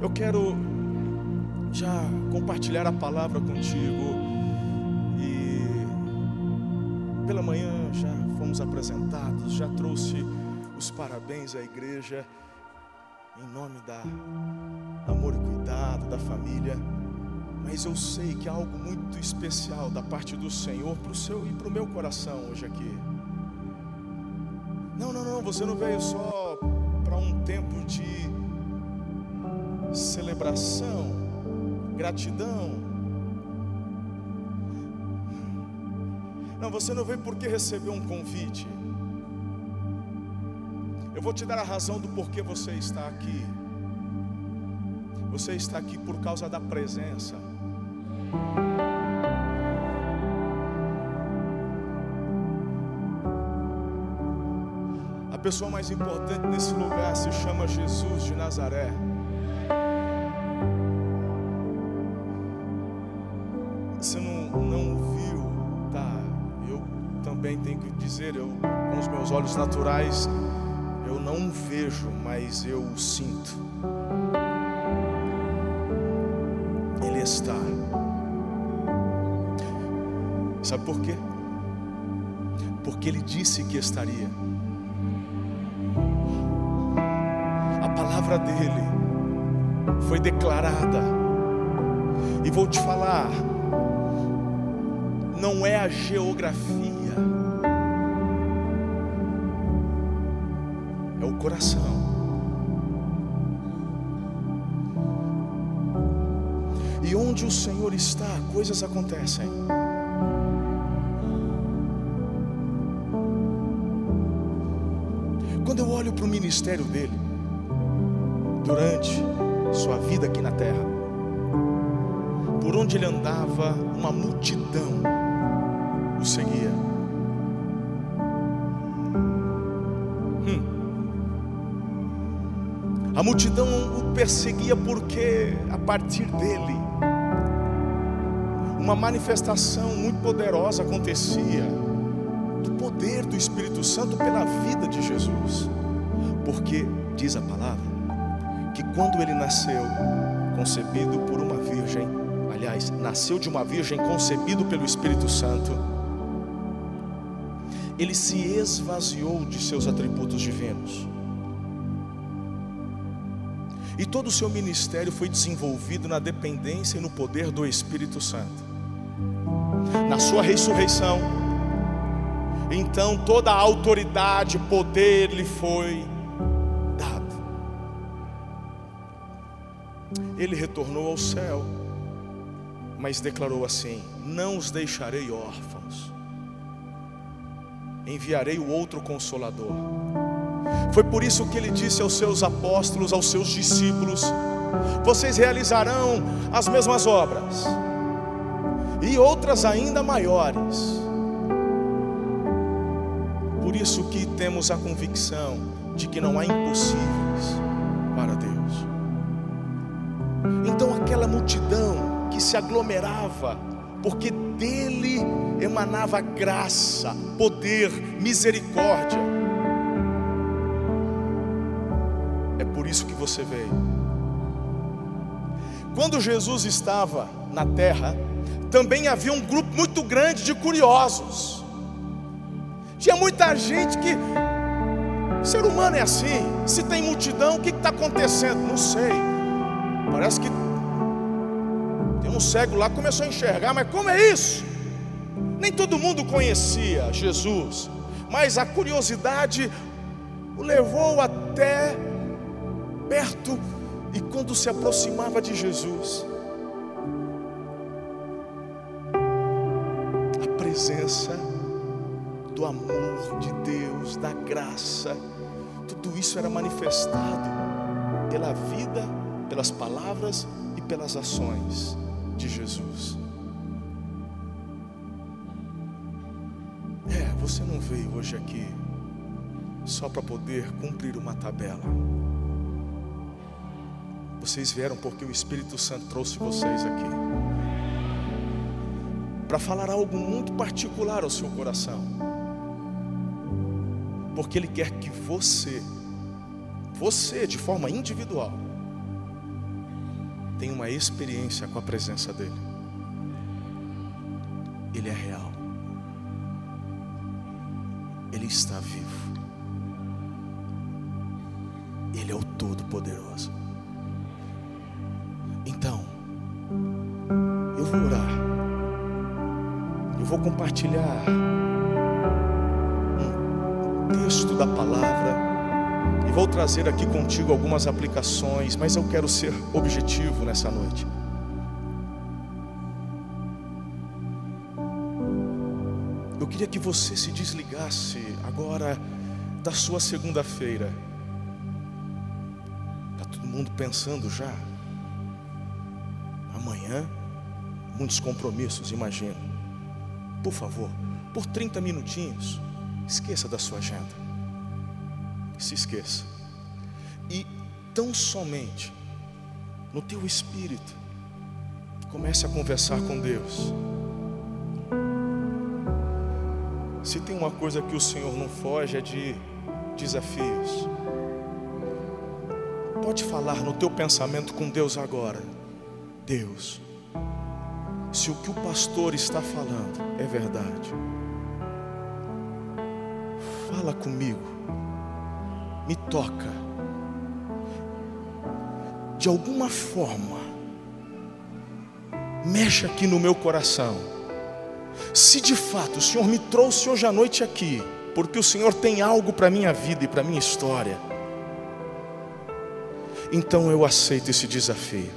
Eu quero já compartilhar a palavra contigo e pela manhã já fomos apresentados, já trouxe os parabéns à igreja em nome da amor e cuidado da família. Mas eu sei que há algo muito especial da parte do Senhor para o seu e para o meu coração hoje aqui. Não, não, não, você não veio só para um tempo de celebração, gratidão. Não, você não veio porque recebeu um convite. Eu vou te dar a razão do porquê você está aqui. Você está aqui por causa da presença. A pessoa mais importante nesse lugar se chama Jesus de Nazaré. Dizer, eu com os meus olhos naturais, eu não vejo, mas eu sinto. Ele está. Sabe por quê? Porque ele disse que estaria. A palavra dele foi declarada. E vou te falar, não é a geografia, coisas acontecem. Quando eu olho para o ministério dele, durante sua vida aqui na terra, por onde ele andava, uma multidão o seguia. Hum. A multidão o perseguia porque, a partir dele, uma manifestação muito poderosa acontecia do poder do Espírito Santo pela vida de Jesus. Porque, diz a palavra, que quando ele nasceu, concebido por uma virgem, aliás, nasceu de uma virgem concebido pelo Espírito Santo, ele se esvaziou de seus atributos divinos. E todo o seu ministério foi desenvolvido na dependência e no poder do Espírito Santo. Na sua ressurreição, então toda a autoridade, poder lhe foi dado. Ele retornou ao céu, mas declarou assim: Não os deixarei órfãos, enviarei o outro consolador. Foi por isso que ele disse aos seus apóstolos, aos seus discípulos: Vocês realizarão as mesmas obras, e outras ainda maiores. Por isso que temos a convicção de que não há impossíveis para Deus. Então aquela multidão que se aglomerava, porque dele emanava graça, poder, misericórdia. É por isso que você veio. Quando Jesus estava na terra, também havia um grupo muito grande de curiosos. Tinha muita gente que. Ser humano é assim. Se tem multidão, o que está acontecendo? Não sei. Parece que tem um cego lá que começou a enxergar, mas como é isso? Nem todo mundo conhecia Jesus, mas a curiosidade o levou até perto e quando se aproximava de Jesus, presença do amor de Deus, da graça, tudo isso era manifestado pela vida, pelas palavras e pelas ações de Jesus. É, você não veio hoje aqui só para poder cumprir uma tabela. Vocês vieram porque o Espírito Santo trouxe vocês aqui para falar algo muito particular ao seu coração. Porque Ele quer que você, você de forma individual, tem uma experiência com a presença dEle. Ele é real. Ele está vivo. Ele é o Todo-Poderoso. Vou compartilhar um texto da palavra e vou trazer aqui contigo algumas aplicações, mas eu quero ser objetivo nessa noite. Eu queria que você se desligasse agora da sua segunda-feira. Está todo mundo pensando já? Amanhã, muitos compromissos, imagino. Por favor, por 30 minutinhos, esqueça da sua agenda se esqueça. E tão somente no teu espírito, comece a conversar com Deus. Se tem uma coisa que o Senhor não foge é de desafios. Pode falar no teu pensamento com Deus agora. Deus, se o que o pastor está falando é verdade, fala comigo me toca, de alguma forma, mexe aqui no meu coração. Se de fato o Senhor me trouxe hoje à noite aqui, porque o Senhor tem algo para a minha vida e para a minha história, então eu aceito esse desafio.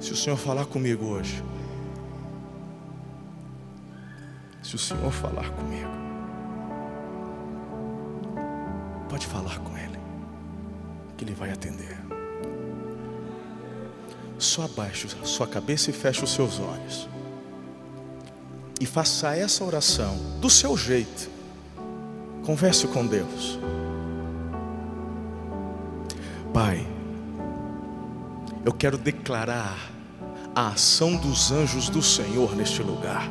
Se o Senhor falar comigo hoje, se o Senhor falar comigo, Pode falar com Ele, que Ele vai atender. Só abaixe a sua cabeça e feche os seus olhos. E faça essa oração do seu jeito. Converse com Deus. Pai, eu quero declarar a ação dos anjos do Senhor neste lugar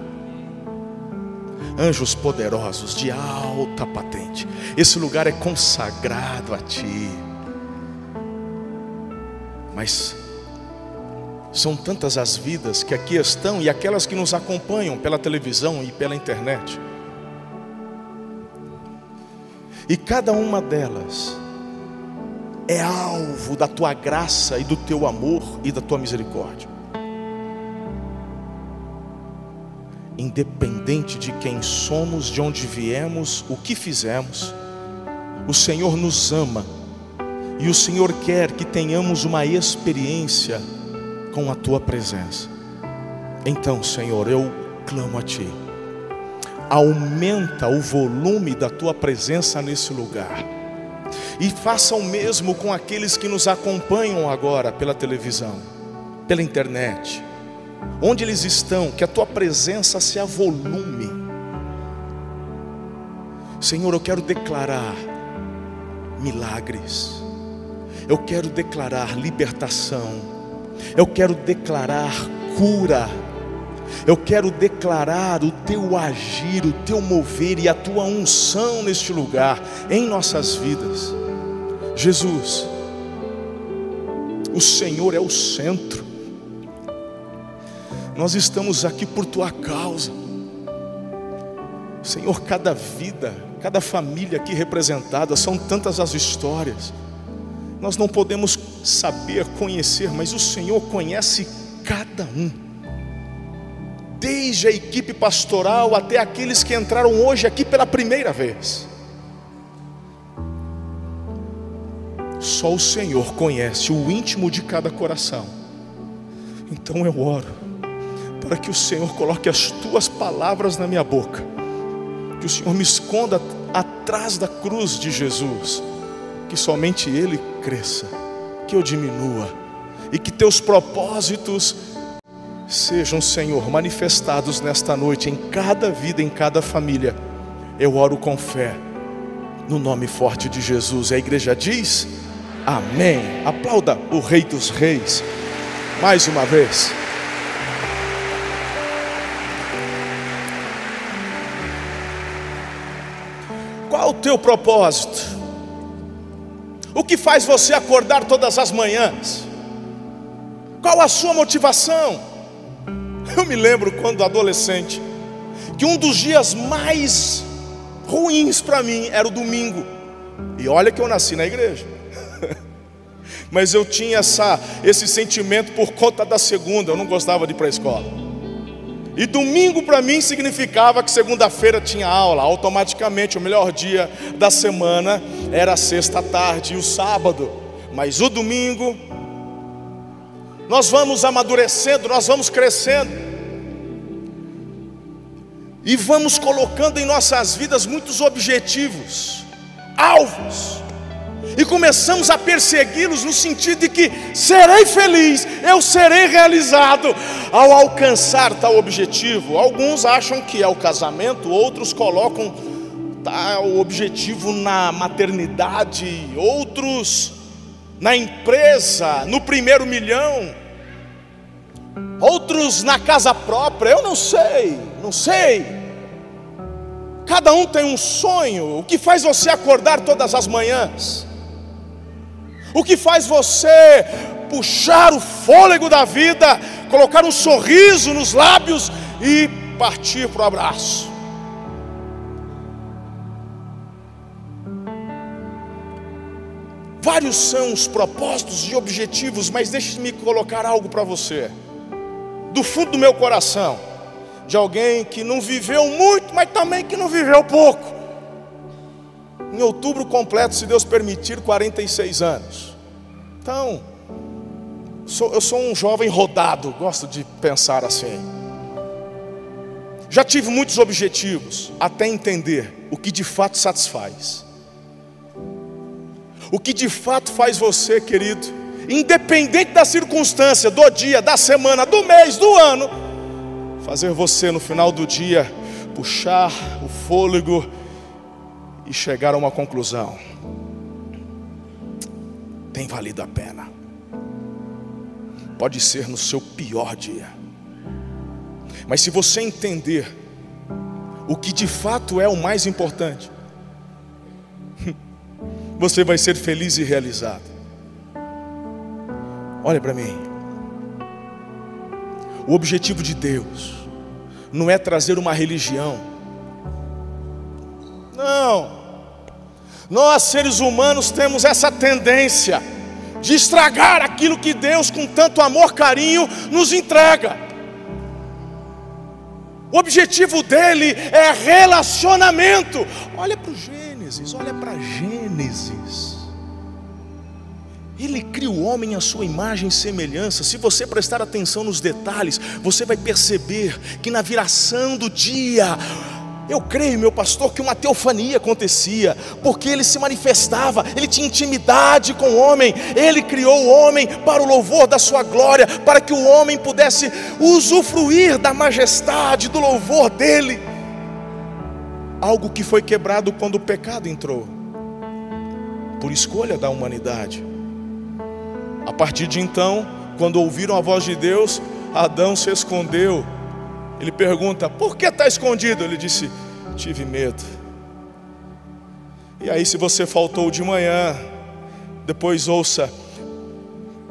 anjos poderosos de alta patente. Esse lugar é consagrado a Ti. Mas são tantas as vidas que aqui estão e aquelas que nos acompanham pela televisão e pela internet. E cada uma delas é alvo da tua graça e do teu amor e da tua misericórdia. Independente de quem somos, de onde viemos, o que fizemos, o Senhor nos ama e o Senhor quer que tenhamos uma experiência com a tua presença. Então, Senhor, eu clamo a Ti, aumenta o volume da tua presença nesse lugar. E faça o mesmo com aqueles que nos acompanham agora pela televisão, pela internet, onde eles estão, que a tua presença se avolume. Senhor, eu quero declarar milagres, eu quero declarar libertação, eu quero declarar cura, eu quero declarar o teu agir, o teu mover e a tua unção neste lugar, em nossas vidas. Jesus, o Senhor é o centro, nós estamos aqui por tua causa. Senhor, cada vida, cada família aqui representada, são tantas as histórias. Nós não podemos saber, conhecer, mas o Senhor conhece cada um. Desde a equipe pastoral até aqueles que entraram hoje aqui pela primeira vez. Só o Senhor conhece o íntimo de cada coração. Então eu oro para que o Senhor coloque as tuas palavras na minha boca, que o Senhor me esconda atrás da cruz de Jesus, que somente Ele cresça, que eu diminua, e que teus propósitos sejam, Senhor, manifestados nesta noite em cada vida, em cada família. Eu oro com fé, no nome forte de Jesus. A igreja diz: Amém. Aplauda o Rei dos Reis, mais uma vez. Teu propósito? O que faz você acordar todas as manhãs? Qual a sua motivação? Eu me lembro quando adolescente, que um dos dias mais ruins para mim era o domingo. E olha que eu nasci na igreja. Mas eu tinha essa, esse sentimento por conta da segunda, eu não gostava de ir para a escola. E domingo para mim significava que segunda-feira tinha aula, automaticamente o melhor dia da semana era sexta tarde e o sábado. Mas o domingo nós vamos amadurecendo, nós vamos crescendo. E vamos colocando em nossas vidas muitos objetivos, alvos e começamos a persegui-los no sentido de que serei feliz, eu serei realizado ao alcançar tal objetivo. Alguns acham que é o casamento, outros colocam tal objetivo na maternidade, outros na empresa, no primeiro milhão, outros na casa própria. Eu não sei, não sei. Cada um tem um sonho. O que faz você acordar todas as manhãs? O que faz você puxar o fôlego da vida, colocar um sorriso nos lábios e partir para o abraço. Vários são os propósitos e objetivos, mas deixe-me colocar algo para você, do fundo do meu coração, de alguém que não viveu muito, mas também que não viveu pouco. Em outubro completo, se Deus permitir, 46 anos. Então, sou, eu sou um jovem rodado, gosto de pensar assim. Já tive muitos objetivos, até entender o que de fato satisfaz. O que de fato faz você, querido, independente da circunstância, do dia, da semana, do mês, do ano, fazer você no final do dia puxar o fôlego e chegar a uma conclusão. Tem valido a pena. Pode ser no seu pior dia. Mas se você entender o que de fato é o mais importante, você vai ser feliz e realizado. Olha para mim. O objetivo de Deus não é trazer uma religião não. Nós, seres humanos, temos essa tendência de estragar aquilo que Deus, com tanto amor, carinho, nos entrega. O objetivo dele é relacionamento. Olha para o Gênesis, olha para Gênesis. Ele cria o homem à sua imagem e semelhança. Se você prestar atenção nos detalhes, você vai perceber que na viração do dia, eu creio, meu pastor, que uma teofania acontecia, porque ele se manifestava, ele tinha intimidade com o homem, ele criou o homem para o louvor da sua glória, para que o homem pudesse usufruir da majestade, do louvor dele. Algo que foi quebrado quando o pecado entrou, por escolha da humanidade. A partir de então, quando ouviram a voz de Deus, Adão se escondeu ele pergunta: Por que está escondido? Ele disse: Tive medo. E aí, se você faltou de manhã, depois ouça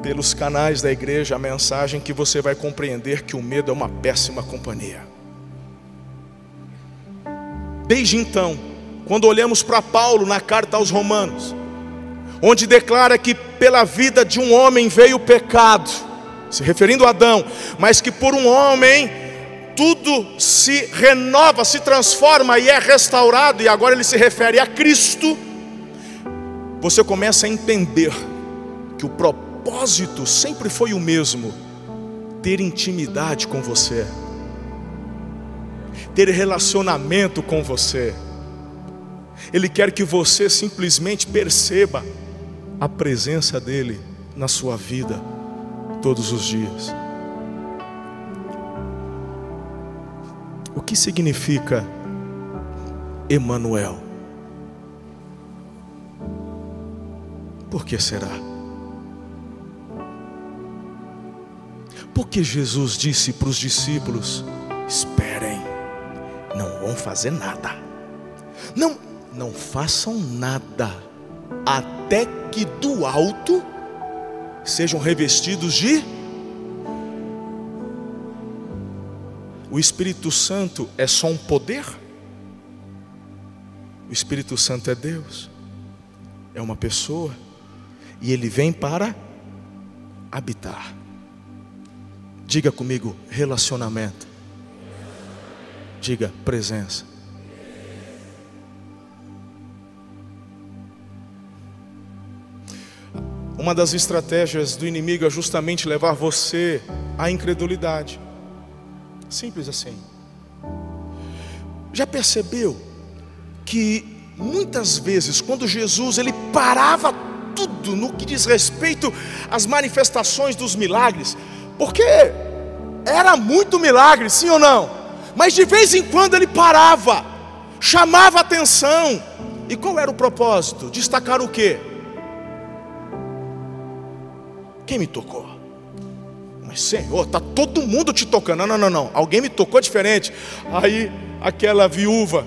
pelos canais da igreja a mensagem que você vai compreender que o medo é uma péssima companhia. Desde então, quando olhamos para Paulo na carta aos Romanos, onde declara que pela vida de um homem veio o pecado, se referindo a Adão, mas que por um homem tudo se renova, se transforma e é restaurado, e agora ele se refere a Cristo, você começa a entender que o propósito sempre foi o mesmo: ter intimidade com você, ter relacionamento com você. Ele quer que você simplesmente perceba a presença dEle na sua vida todos os dias. O que significa Emanuel? Por que será? Porque Jesus disse para os discípulos: Esperem, não vão fazer nada. Não, não façam nada até que do alto sejam revestidos de o Espírito Santo é só um poder? O Espírito Santo é Deus, é uma pessoa, e ele vem para habitar. Diga comigo, relacionamento. Diga, presença. Uma das estratégias do inimigo é justamente levar você à incredulidade. Simples assim. Já percebeu que muitas vezes quando Jesus ele parava tudo no que diz respeito às manifestações dos milagres, porque era muito milagre, sim ou não? Mas de vez em quando ele parava, chamava atenção. E qual era o propósito? Destacar o quê? Quem me tocou? Mas Senhor, tá todo mundo te tocando. Não, não, não, não. Alguém me tocou diferente. Aí aquela viúva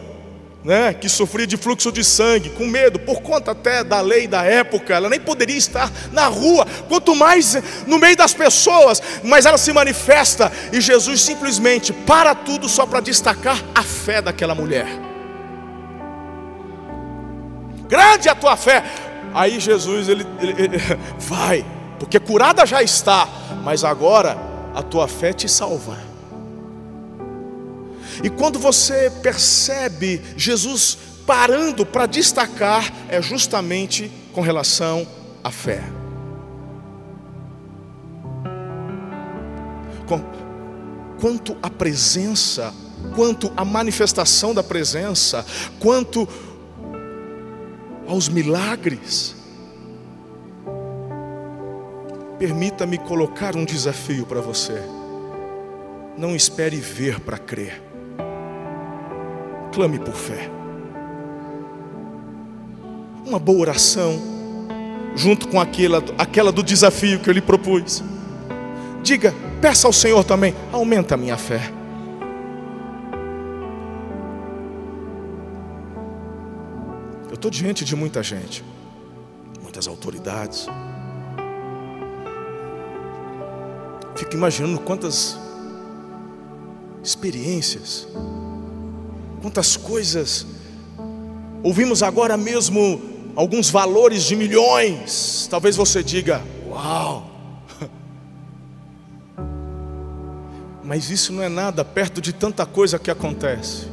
né, que sofria de fluxo de sangue, com medo, por conta até da lei da época, ela nem poderia estar na rua, quanto mais no meio das pessoas, mas ela se manifesta e Jesus simplesmente para tudo só para destacar a fé daquela mulher. Grande a tua fé. Aí Jesus ele, ele, ele vai, porque curada já está, mas agora a tua fé te salva. E quando você percebe Jesus parando para destacar, é justamente com relação à fé. Quanto à presença, quanto à manifestação da presença, quanto aos milagres, permita-me colocar um desafio para você. Não espere ver para crer clame por fé. Uma boa oração, junto com aquela, aquela do desafio que eu lhe propus. Diga, peça ao Senhor também, aumenta a minha fé. Eu estou diante de muita gente, muitas autoridades. Fico imaginando quantas experiências Quantas coisas. Ouvimos agora mesmo alguns valores de milhões. Talvez você diga: Uau! Mas isso não é nada perto de tanta coisa que acontece.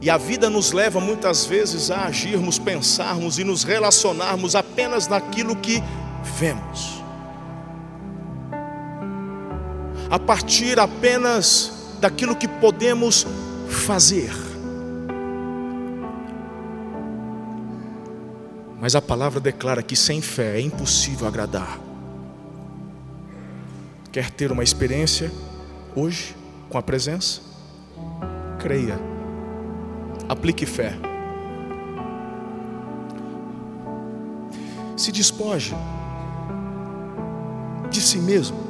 E a vida nos leva muitas vezes a agirmos, pensarmos e nos relacionarmos apenas naquilo que vemos. A partir apenas daquilo que podemos fazer. Mas a palavra declara que sem fé é impossível agradar. Quer ter uma experiência hoje com a presença? Creia. Aplique fé. Se despoje de si mesmo,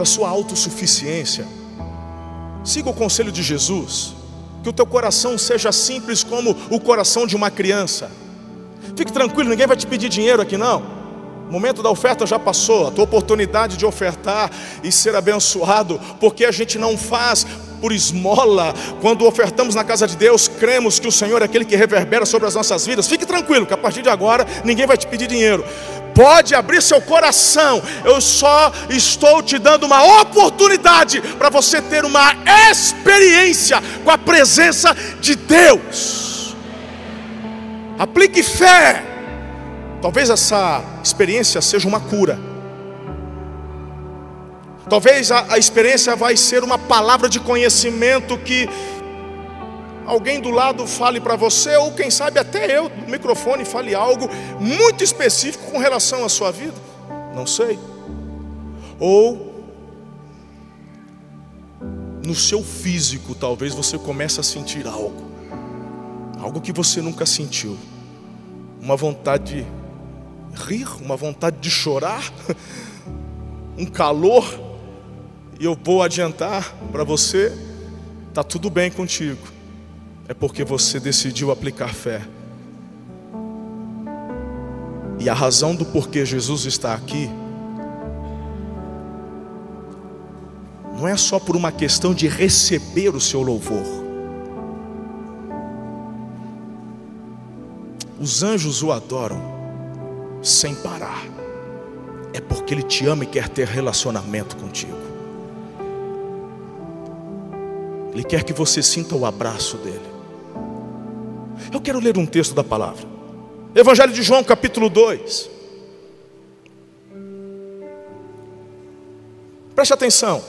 da sua autossuficiência Siga o conselho de Jesus. Que o teu coração seja simples como o coração de uma criança. Fique tranquilo, ninguém vai te pedir dinheiro aqui não. O momento da oferta já passou, a tua oportunidade de ofertar e ser abençoado, porque a gente não faz por esmola. Quando ofertamos na casa de Deus, cremos que o Senhor é aquele que reverbera sobre as nossas vidas. Fique tranquilo, que a partir de agora ninguém vai te pedir dinheiro pode abrir seu coração. Eu só estou te dando uma oportunidade para você ter uma experiência com a presença de Deus. Aplique fé. Talvez essa experiência seja uma cura. Talvez a, a experiência vai ser uma palavra de conhecimento que alguém do lado fale para você, ou quem sabe até eu no microfone fale algo muito específico com relação à sua vida. Não sei. Ou no seu físico, talvez você comece a sentir algo, algo que você nunca sentiu, uma vontade de rir, uma vontade de chorar, um calor, e eu vou adiantar para você, está tudo bem contigo é porque você decidiu aplicar fé. E a razão do porquê Jesus está aqui não é só por uma questão de receber o seu louvor. Os anjos o adoram sem parar, é porque Ele te ama e quer ter relacionamento contigo. Ele quer que você sinta o abraço dele. Eu quero ler um texto da palavra. Evangelho de João, capítulo 2. Preste atenção.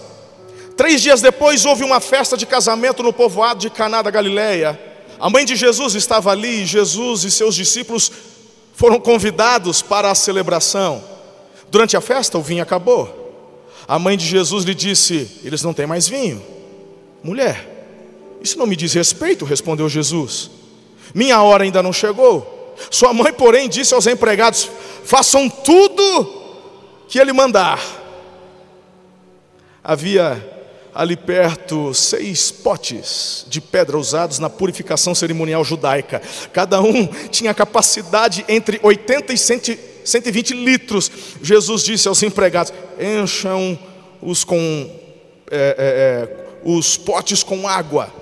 Três dias depois houve uma festa de casamento no povoado de Caná da Galileia. A mãe de Jesus estava ali e Jesus e seus discípulos foram convidados para a celebração. Durante a festa o vinho acabou. A mãe de Jesus lhe disse: Eles não têm mais vinho. Mulher, isso não me diz respeito, respondeu Jesus. Minha hora ainda não chegou. Sua mãe, porém, disse aos empregados: Façam tudo que ele mandar. Havia ali perto seis potes de pedra usados na purificação cerimonial judaica. Cada um tinha capacidade entre 80 e 120 litros. Jesus disse aos empregados: encham-os com é, é, é, os potes com água.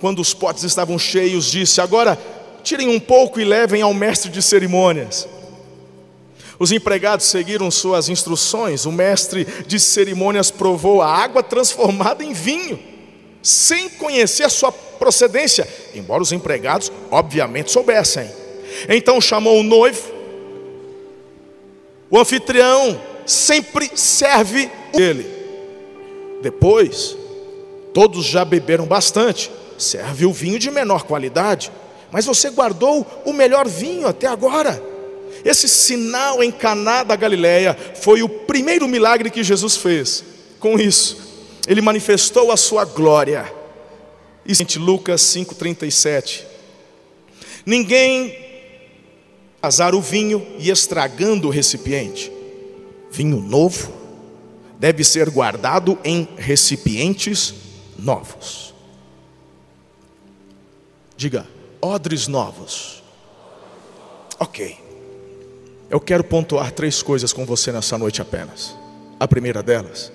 Quando os potes estavam cheios, disse: Agora tirem um pouco e levem ao mestre de cerimônias. Os empregados seguiram suas instruções. O mestre de cerimônias provou a água transformada em vinho, sem conhecer a sua procedência, embora os empregados, obviamente, soubessem. Então chamou o noivo. O anfitrião sempre serve ele. Depois, todos já beberam bastante. Serve o vinho de menor qualidade, mas você guardou o melhor vinho até agora. Esse sinal em Caná da Galileia foi o primeiro milagre que Jesus fez. Com isso, ele manifestou a sua glória. E Lucas 5:37. Ninguém azar o vinho e estragando o recipiente. Vinho novo deve ser guardado em recipientes novos. Diga, odres novos. Ok. Eu quero pontuar três coisas com você nessa noite apenas. A primeira delas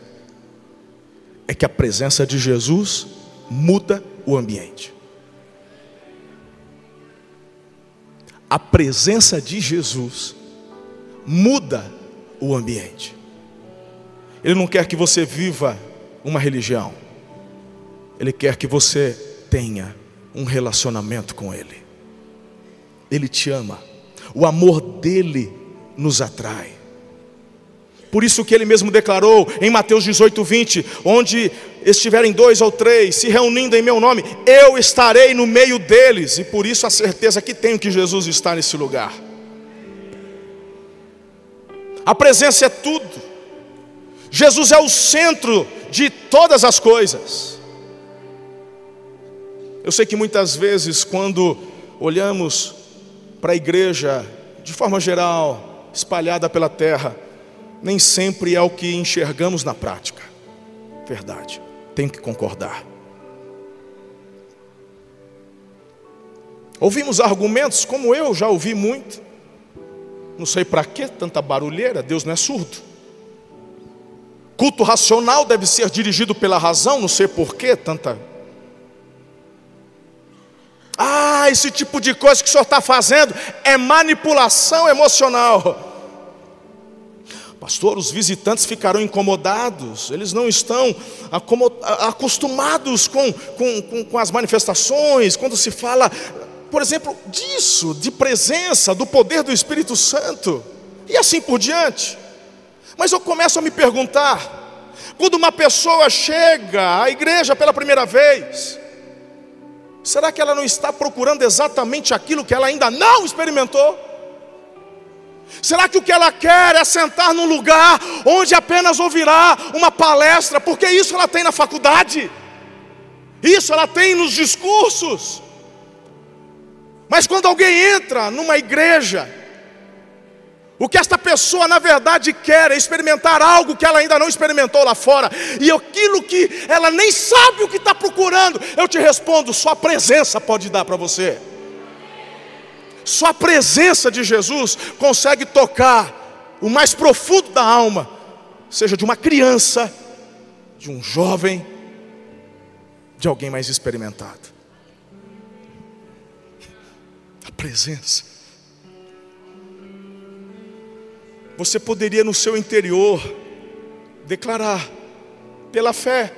é que a presença de Jesus muda o ambiente. A presença de Jesus muda o ambiente. Ele não quer que você viva uma religião. Ele quer que você tenha um relacionamento com Ele. Ele te ama. O amor dele nos atrai. Por isso que ele mesmo declarou em Mateus 18, 20: onde estiverem dois ou três se reunindo em meu nome, eu estarei no meio deles, e por isso a certeza que tenho que Jesus está nesse lugar. A presença é tudo, Jesus é o centro de todas as coisas. Eu sei que muitas vezes, quando olhamos para a igreja, de forma geral, espalhada pela terra, nem sempre é o que enxergamos na prática. Verdade, tenho que concordar. Ouvimos argumentos, como eu já ouvi muito. Não sei para que tanta barulheira, Deus não é surdo. Culto racional deve ser dirigido pela razão, não sei por que tanta. Ah, esse tipo de coisa que o senhor está fazendo é manipulação emocional. Pastor, os visitantes ficarão incomodados, eles não estão acostumados com, com, com, as manifestações, quando se fala, por exemplo, disso, de presença, do poder do Espírito Santo, e assim por diante. Mas eu começo a me perguntar, quando uma pessoa chega à igreja pela primeira vez, será que ela não está procurando exatamente aquilo que ela ainda não experimentou? Será que o que ela quer é sentar num lugar onde apenas ouvirá uma palestra? Porque isso ela tem na faculdade, isso ela tem nos discursos. Mas quando alguém entra numa igreja, o que esta pessoa na verdade quer é experimentar algo que ela ainda não experimentou lá fora, e aquilo que ela nem sabe o que está procurando, eu te respondo: só a presença pode dar para você. Só a presença de Jesus consegue tocar o mais profundo da alma, seja de uma criança, de um jovem, de alguém mais experimentado. A presença. Você poderia no seu interior declarar, pela fé,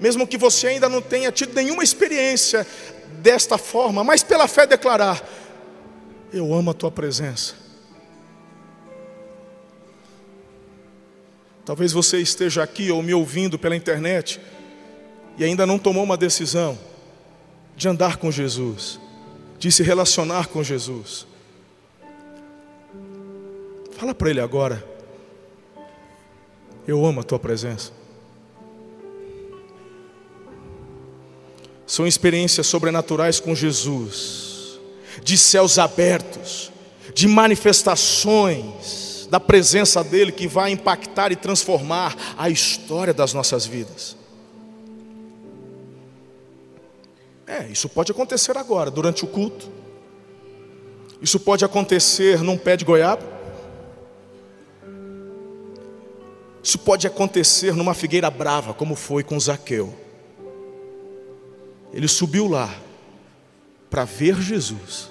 mesmo que você ainda não tenha tido nenhuma experiência desta forma, mas pela fé declarar: Eu amo a tua presença. Talvez você esteja aqui ou me ouvindo pela internet e ainda não tomou uma decisão de andar com Jesus, de se relacionar com Jesus. Fala para Ele agora. Eu amo a tua presença. São experiências sobrenaturais com Jesus, de céus abertos, de manifestações da presença dEle que vai impactar e transformar a história das nossas vidas. É, isso pode acontecer agora, durante o culto. Isso pode acontecer num pé de goiaba. Isso pode acontecer numa figueira brava, como foi com Zaqueu. Ele subiu lá para ver Jesus.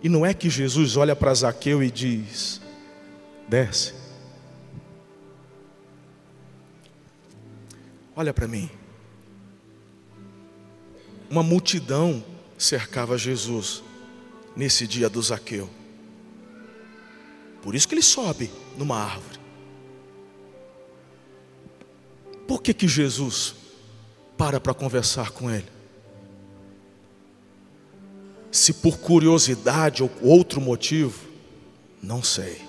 E não é que Jesus olha para Zaqueu e diz: desce. Olha para mim. Uma multidão cercava Jesus nesse dia do Zaqueu. Por isso que ele sobe numa árvore. Por que que Jesus para para conversar com ele? Se por curiosidade ou outro motivo, não sei.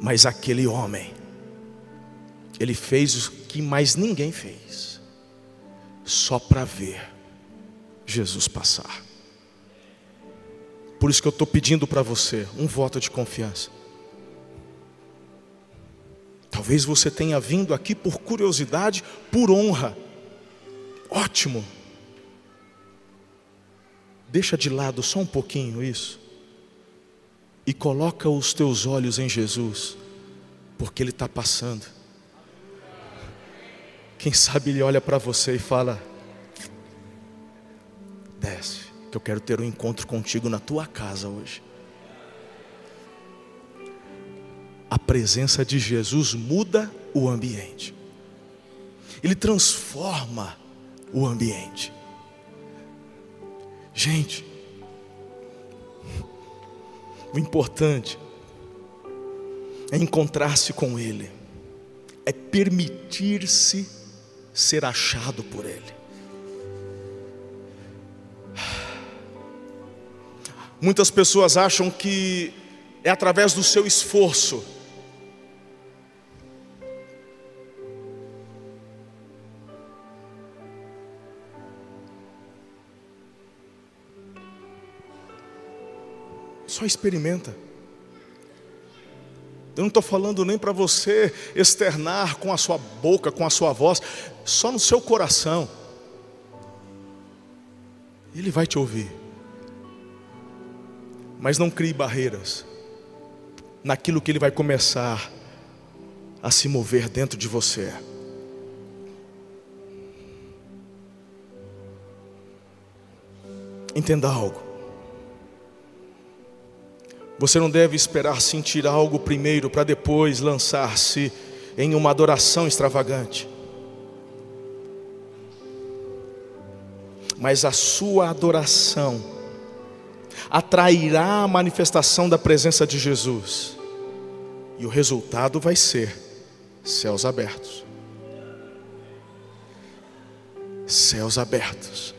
Mas aquele homem, ele fez o que mais ninguém fez, só para ver Jesus passar. Por isso que eu estou pedindo para você um voto de confiança. Talvez você tenha vindo aqui por curiosidade, por honra. Ótimo. Deixa de lado só um pouquinho isso. E coloca os teus olhos em Jesus, porque Ele está passando. Quem sabe Ele olha para você e fala: desce que eu quero ter um encontro contigo na tua casa hoje. A presença de Jesus muda o ambiente, ele transforma o ambiente. Gente, o importante é encontrar-se com Ele, é permitir-se ser achado por Ele. Muitas pessoas acham que é através do seu esforço. Só experimenta. Eu não estou falando nem para você externar com a sua boca, com a sua voz, só no seu coração. Ele vai te ouvir. Mas não crie barreiras naquilo que ele vai começar a se mover dentro de você. Entenda algo. Você não deve esperar sentir algo primeiro para depois lançar-se em uma adoração extravagante. Mas a sua adoração atrairá a manifestação da presença de Jesus. E o resultado vai ser céus abertos. Céus abertos.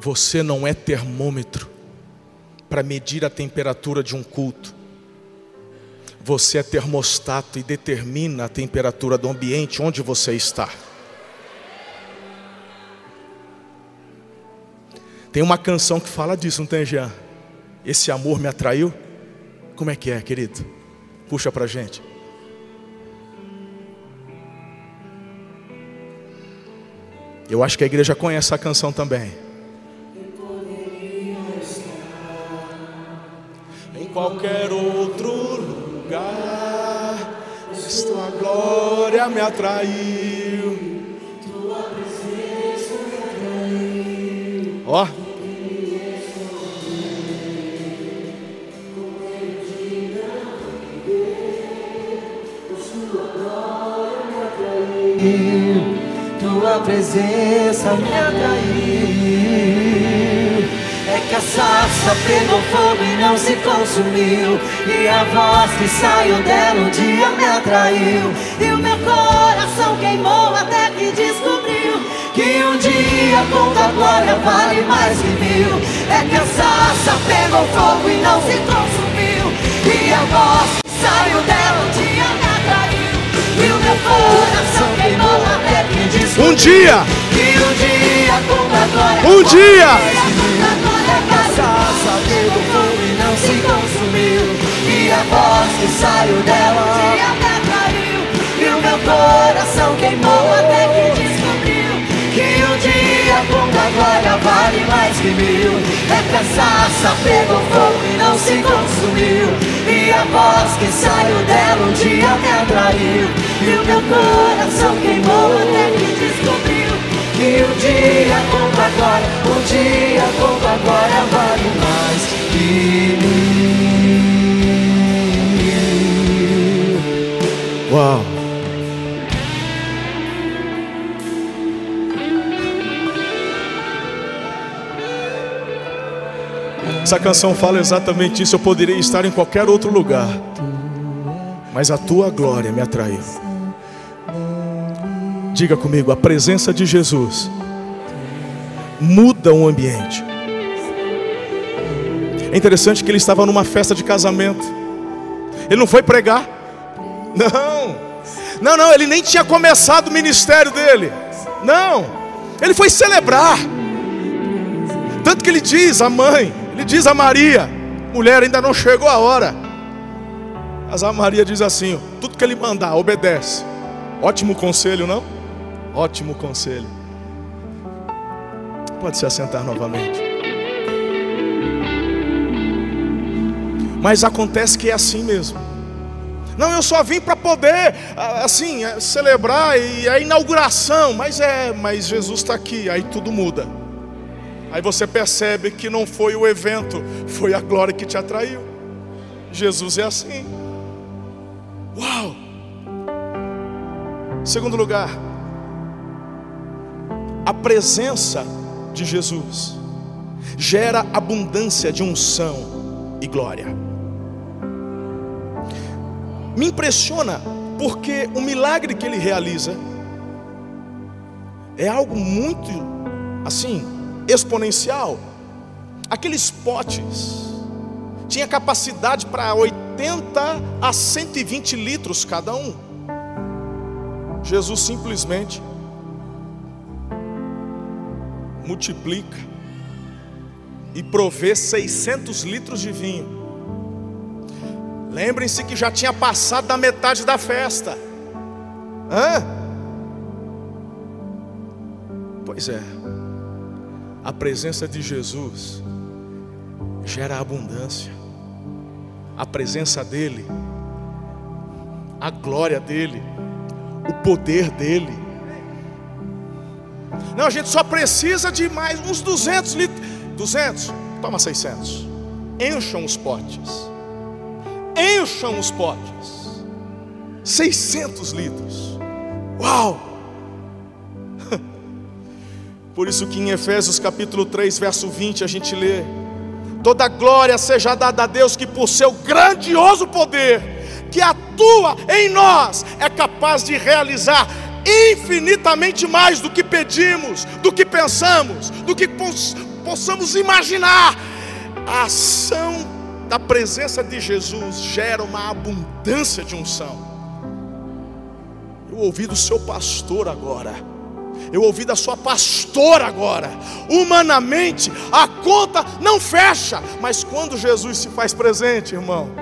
Você não é termômetro para medir a temperatura de um culto. Você é termostato e determina a temperatura do ambiente onde você está. Tem uma canção que fala disso, não tem, Jean? Esse amor me atraiu? Como é que é, querido? Puxa pra gente. Eu acho que a igreja conhece a canção também. Em qualquer outro lugar, esta glória me atraiu. Presença me atraiu. É que a sarça pegou fogo e não se consumiu. E a voz que saiu dela um dia me atraiu. E o meu coração queimou até que descobriu que um dia com tua glória vale mais que mil. É que a sarça pegou fogo e não se consumiu. E a voz que saiu dela um dia me atraiu. E o meu coração queimou até. Um dia, um dia e não se consumiu. E a voz que saiu dela E o meu coração queimou até que descobriu Que um dia com tua glória vale mais que mil. É a sarça pegou fogo e não se consumiu A voz que saiu dela um dia me atraiu E o meu coração queimou até que descobriu que um dia com tua glória, um dia com tua glória vale mais que mil. Uau! Essa canção fala exatamente isso. Eu poderia estar em qualquer outro lugar, mas a tua glória me atraiu. Diga comigo: a presença de Jesus muda o ambiente. É interessante que ele estava numa festa de casamento. Ele não foi pregar. Não. Não, não, ele nem tinha começado o ministério dele. Não. Ele foi celebrar. Tanto que ele diz à mãe, ele diz a Maria, mulher, ainda não chegou a hora. Mas a Maria diz assim: tudo que ele mandar, obedece. Ótimo conselho, não? Ótimo conselho. Pode se assentar novamente. Mas acontece que é assim mesmo. Não, eu só vim para poder, assim, eh, celebrar e a inauguração. Mas é, mas Jesus está aqui, aí tudo muda. Aí você percebe que não foi o evento, foi a glória que te atraiu. Jesus é assim. Uau! Segundo lugar, a presença de Jesus gera abundância de unção e glória. Me impressiona porque o milagre que ele realiza é algo muito assim exponencial. Aqueles potes tinha capacidade para 80 a 120 litros cada um. Jesus simplesmente multiplica e provê 600 litros de vinho. Lembrem-se que já tinha passado da metade da festa. Hã? Pois é. A presença de Jesus gera abundância. A presença dele, a glória dele, o poder dele. Não, a gente só precisa de mais uns 200 litros. 200? Toma 600. Encham os potes. Encham os potes. 600 litros. Uau! Por isso que em Efésios capítulo 3, verso 20, a gente lê: Toda glória seja dada a Deus que por seu grandioso poder, que atua em nós, é capaz de realizar infinitamente mais do que pedimos, do que pensamos, do que poss possamos imaginar. A ação da presença de Jesus gera uma abundância de unção. Eu ouvi do seu pastor agora. Eu ouvi da sua pastora agora. Humanamente, a conta não fecha, mas quando Jesus se faz presente, irmão,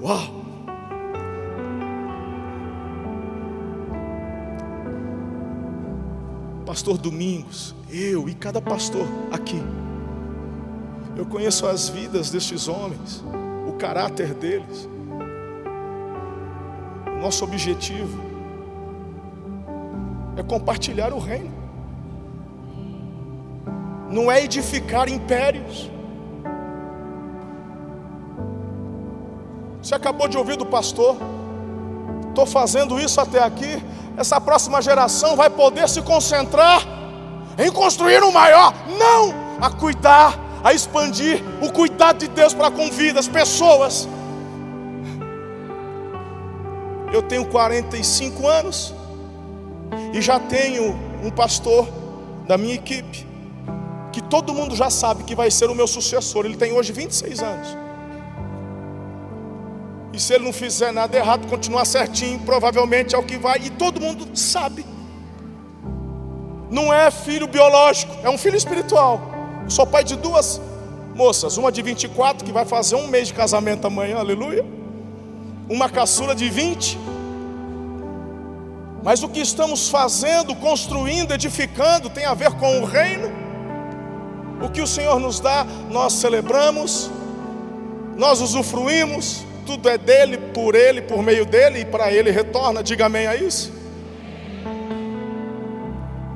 Uau! pastor Domingos, eu e cada pastor aqui. Eu conheço as vidas destes homens, o caráter deles. Nosso objetivo é compartilhar o reino, não é edificar impérios. Você acabou de ouvir do pastor, estou fazendo isso até aqui. Essa próxima geração vai poder se concentrar em construir um maior, não a cuidar a expandir o cuidado de Deus para com vidas, pessoas. Eu tenho 45 anos e já tenho um pastor da minha equipe que todo mundo já sabe que vai ser o meu sucessor. Ele tem hoje 26 anos. E se ele não fizer nada errado, continuar certinho, provavelmente é o que vai, e todo mundo sabe. Não é filho biológico, é um filho espiritual. Sou pai de duas moças, uma de 24 que vai fazer um mês de casamento amanhã, aleluia. Uma caçula de 20. Mas o que estamos fazendo, construindo, edificando, tem a ver com o reino. O que o Senhor nos dá, nós celebramos, nós usufruímos, tudo é dele, por ele, por meio dele e para ele retorna. Diga amém a isso.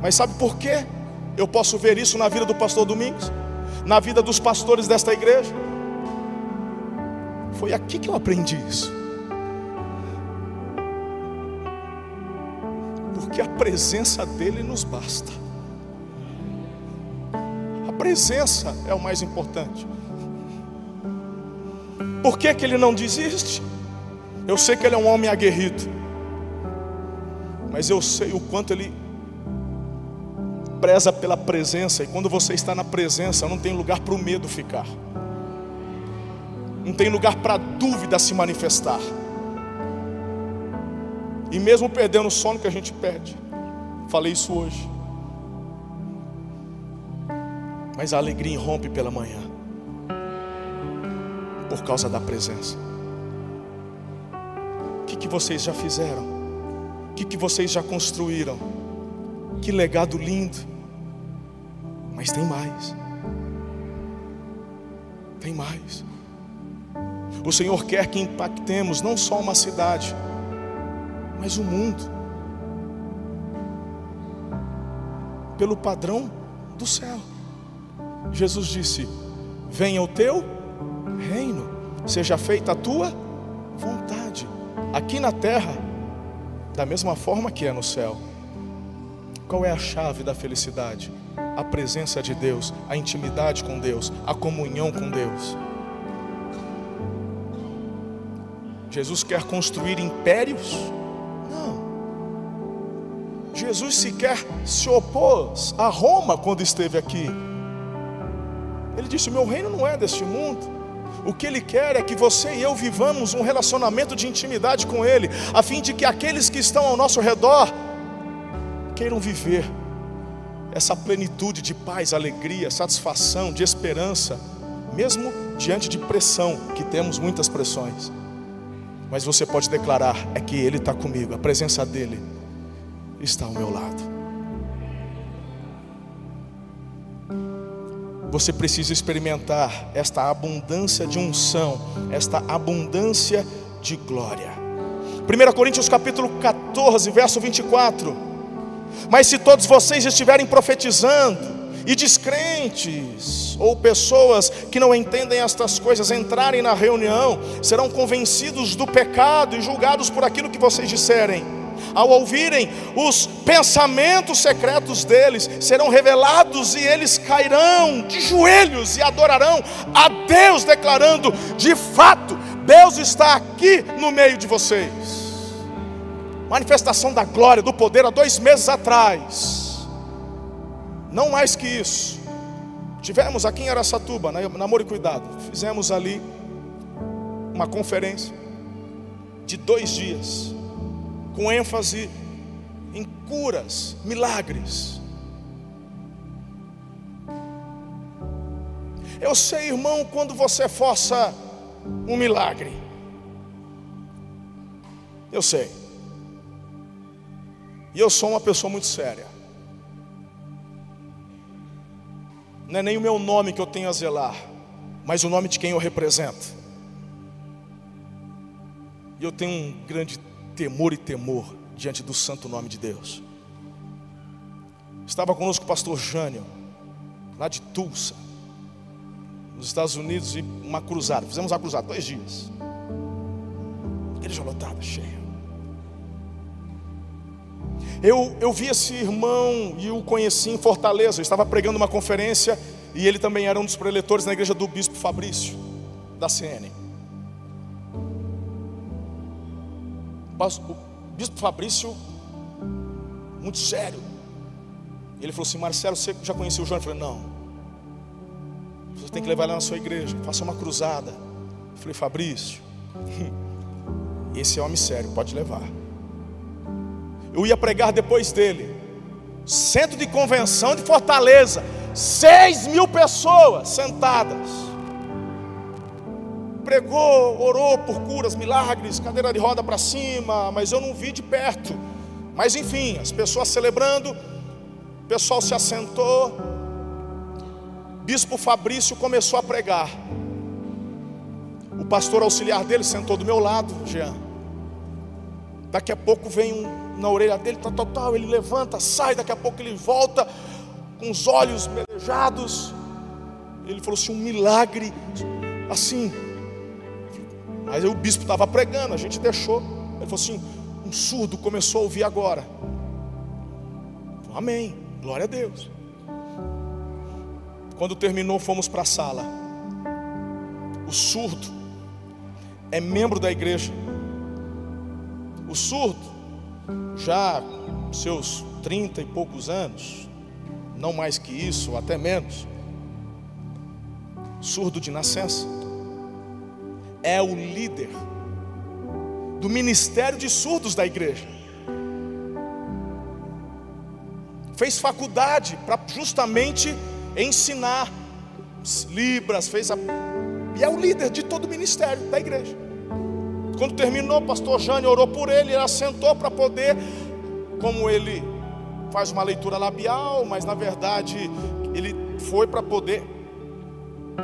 Mas sabe por quê? Eu posso ver isso na vida do pastor Domingos, na vida dos pastores desta igreja. Foi aqui que eu aprendi isso. Porque a presença dele nos basta. A presença é o mais importante. Por que, que ele não desiste? Eu sei que ele é um homem aguerrido, mas eu sei o quanto ele preza pela presença, e quando você está na presença, não tem lugar para o medo ficar, não tem lugar para a dúvida se manifestar, e mesmo perdendo o sono que a gente perde, falei isso hoje, mas a alegria irrompe pela manhã, por causa da presença. O que, que vocês já fizeram? O que, que vocês já construíram? Que legado lindo. Mas tem mais. Tem mais. O Senhor quer que impactemos não só uma cidade, mas o mundo. Pelo padrão do céu. Jesus disse: Venha o teu reino, seja feita a tua vontade, aqui na terra, da mesma forma que é no céu. Qual é a chave da felicidade? A presença de Deus, a intimidade com Deus, a comunhão com Deus. Jesus quer construir impérios? Não. Jesus sequer se opôs a Roma quando esteve aqui. Ele disse: Meu reino não é deste mundo. O que Ele quer é que você e eu vivamos um relacionamento de intimidade com Ele, a fim de que aqueles que estão ao nosso redor queiram viver essa plenitude de paz, alegria, satisfação, de esperança, mesmo diante de pressão, que temos muitas pressões. Mas você pode declarar: é que Ele está comigo, a presença dEle está ao meu lado. Você precisa experimentar esta abundância de unção, esta abundância de glória. 1 Coríntios capítulo 14, verso 24. Mas se todos vocês estiverem profetizando, e descrentes ou pessoas que não entendem estas coisas entrarem na reunião, serão convencidos do pecado e julgados por aquilo que vocês disserem. Ao ouvirem os pensamentos secretos deles, serão revelados e eles cairão de joelhos e adorarão a Deus, declarando: de fato, Deus está aqui no meio de vocês manifestação da glória, do poder há dois meses atrás. Não mais que isso. Tivemos aqui em Aracatuba, na Namoro e Cuidado, fizemos ali uma conferência de dois dias, com ênfase em curas, milagres. Eu sei, irmão, quando você força um milagre. Eu sei. E eu sou uma pessoa muito séria. não é nem o meu nome que eu tenho a zelar, mas o nome de quem eu represento. E eu tenho um grande temor e temor diante do santo nome de Deus. Estava conosco o pastor Jânio, lá de Tulsa, nos Estados Unidos, e uma cruzada. Fizemos uma cruzada, dois dias. Igreja lotada, cheia. Eu, eu vi esse irmão e o conheci em Fortaleza. Eu estava pregando uma conferência e ele também era um dos preletores na igreja do bispo Fabrício, da CN. O bispo Fabrício, muito sério. Ele falou assim: Marcelo, você já conheceu o João? Eu falei: Não. Você tem que levar ele na sua igreja, faça uma cruzada. Eu falei: Fabrício, esse é homem sério, pode levar. Eu ia pregar depois dele. Centro de convenção de Fortaleza. Seis mil pessoas sentadas. Pregou, orou por curas, milagres, cadeira de roda para cima, mas eu não vi de perto. Mas enfim, as pessoas celebrando, o pessoal se assentou. Bispo Fabrício começou a pregar. O pastor auxiliar dele sentou do meu lado, Jean. Daqui a pouco vem um na orelha dele, tal, tal, tal. Ele levanta, sai, daqui a pouco ele volta com os olhos melejados. Ele falou assim: um milagre, assim. Mas o bispo estava pregando, a gente deixou. Ele falou assim: um surdo começou a ouvir agora. Amém, glória a Deus. Quando terminou, fomos para a sala. O surdo é membro da igreja. O surdo já seus trinta e poucos anos, não mais que isso, até menos, surdo de nascença, é o líder do ministério de surdos da igreja. Fez faculdade para justamente ensinar Libras, fez a... e é o líder de todo o ministério da igreja. Quando terminou, o pastor Jânio orou por ele, ele assentou para poder, como ele faz uma leitura labial, mas na verdade ele foi para poder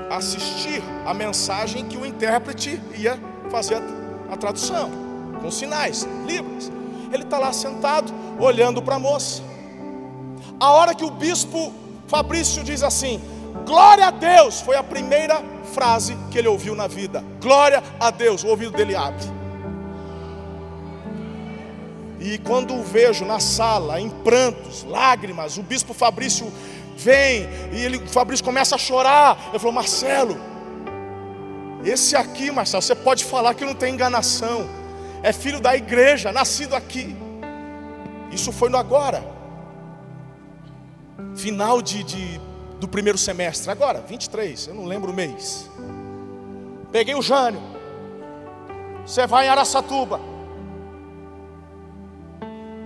assistir a mensagem que o intérprete ia fazer a tradução, com sinais, libras. Ele está lá sentado, olhando para a moça. A hora que o bispo Fabrício diz assim: Glória a Deus, foi a primeira frase que ele ouviu na vida. Glória a Deus, o ouvido dele abre. E quando o vejo na sala, em prantos, lágrimas, o bispo Fabrício vem e ele, o Fabrício começa a chorar. Eu falo, Marcelo, esse aqui, Marcelo, você pode falar que não tem enganação. É filho da igreja, nascido aqui. Isso foi no agora. Final de, de do primeiro semestre, agora, 23, eu não lembro o mês. Peguei o Jânio. Você vai em Araçatuba.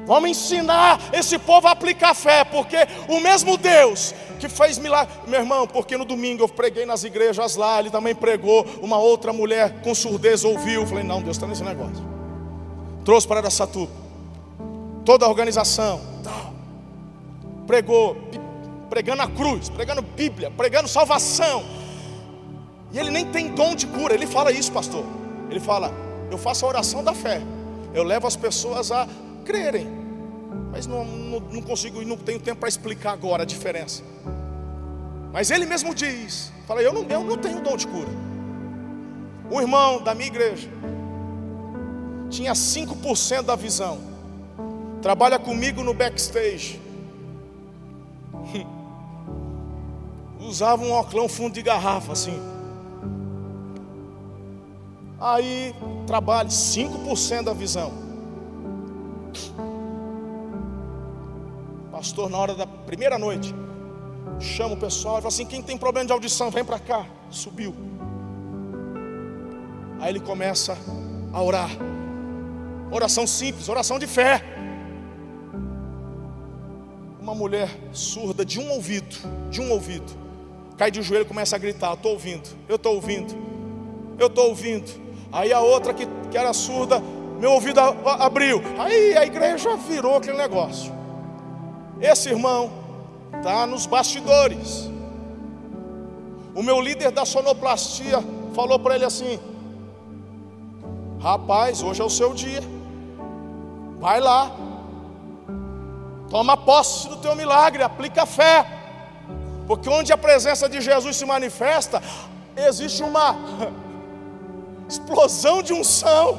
Vamos ensinar esse povo a aplicar fé, porque o mesmo Deus que fez milagre, meu irmão, porque no domingo eu preguei nas igrejas lá, ele também pregou, uma outra mulher com surdez ouviu, falei, não, Deus está nesse negócio. Trouxe para Araçatuba, toda a organização, pregou, pregando a cruz, pregando Bíblia, pregando salvação. E ele nem tem dom de cura, ele fala isso, pastor. Ele fala: Eu faço a oração da fé, eu levo as pessoas a crerem, mas não, não, não consigo e não tenho tempo para explicar agora a diferença. Mas ele mesmo diz: Fala, eu não, eu não tenho dom de cura. Um irmão da minha igreja tinha 5% da visão, trabalha comigo no backstage. Usava um óculos fundo de garrafa assim. Aí trabalho 5% da visão. Pastor, na hora da primeira noite, chama o pessoal e fala assim: quem tem problema de audição, vem para cá. Subiu. Aí ele começa a orar. Oração simples, oração de fé. Uma mulher surda de um ouvido, de um ouvido cai de joelho e começa a gritar: Estou ouvindo, eu estou ouvindo, eu estou ouvindo. Aí a outra que, que era surda, meu ouvido abriu. Aí a igreja virou aquele negócio. Esse irmão está nos bastidores. O meu líder da sonoplastia falou para ele assim: Rapaz, hoje é o seu dia. Vai lá. Toma posse do teu milagre, aplica fé. Porque onde a presença de Jesus se manifesta, existe uma explosão de unção.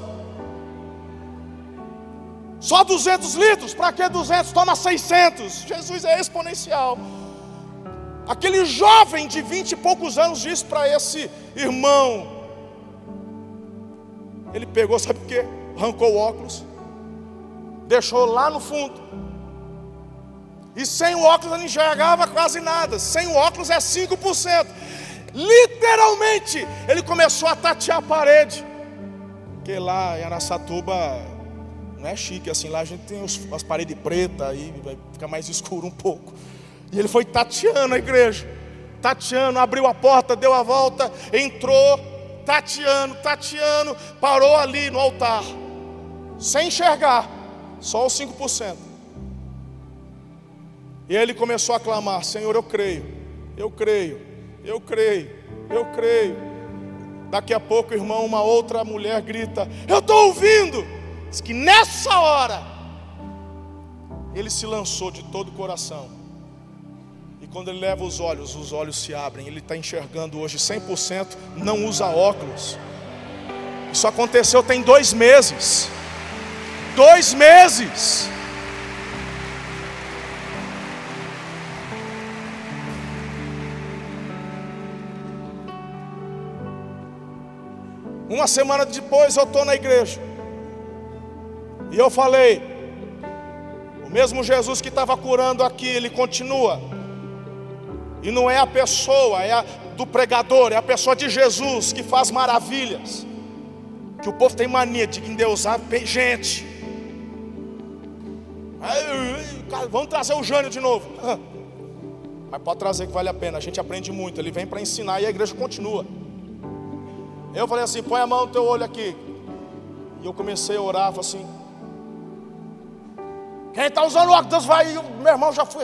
Só 200 litros, para que 200? Toma 600. Jesus é exponencial. Aquele jovem de vinte e poucos anos disse para esse irmão: Ele pegou, sabe o que? Arrancou o óculos, deixou lá no fundo. E sem o óculos ele enxergava quase nada. Sem o óculos é 5%. Literalmente, ele começou a tatear a parede. Porque lá em Araçatuba não é chique assim, lá a gente tem os, as paredes pretas, aí vai ficar mais escuro um pouco. E ele foi tateando a igreja, tateando, abriu a porta, deu a volta, entrou, tateando, tateando, parou ali no altar, sem enxergar, só os 5%. E ele começou a clamar: Senhor, eu creio, eu creio, eu creio, eu creio. Daqui a pouco, irmão, uma outra mulher grita: Eu estou ouvindo. Diz que nessa hora, ele se lançou de todo o coração. E quando ele leva os olhos, os olhos se abrem. Ele está enxergando hoje 100%, não usa óculos. Isso aconteceu tem dois meses. Dois meses. Uma semana depois eu estou na igreja. E eu falei: o mesmo Jesus que estava curando aqui, ele continua. E não é a pessoa, é a do pregador, é a pessoa de Jesus que faz maravilhas. Que o povo tem mania de endeusar gente. Vamos trazer o Jânio de novo. Mas pode trazer que vale a pena, a gente aprende muito. Ele vem para ensinar e a igreja continua. Eu falei assim: põe a mão no teu olho aqui. E eu comecei a orar, falei assim: quem está usando óculos, Deus vai. Meu irmão já fui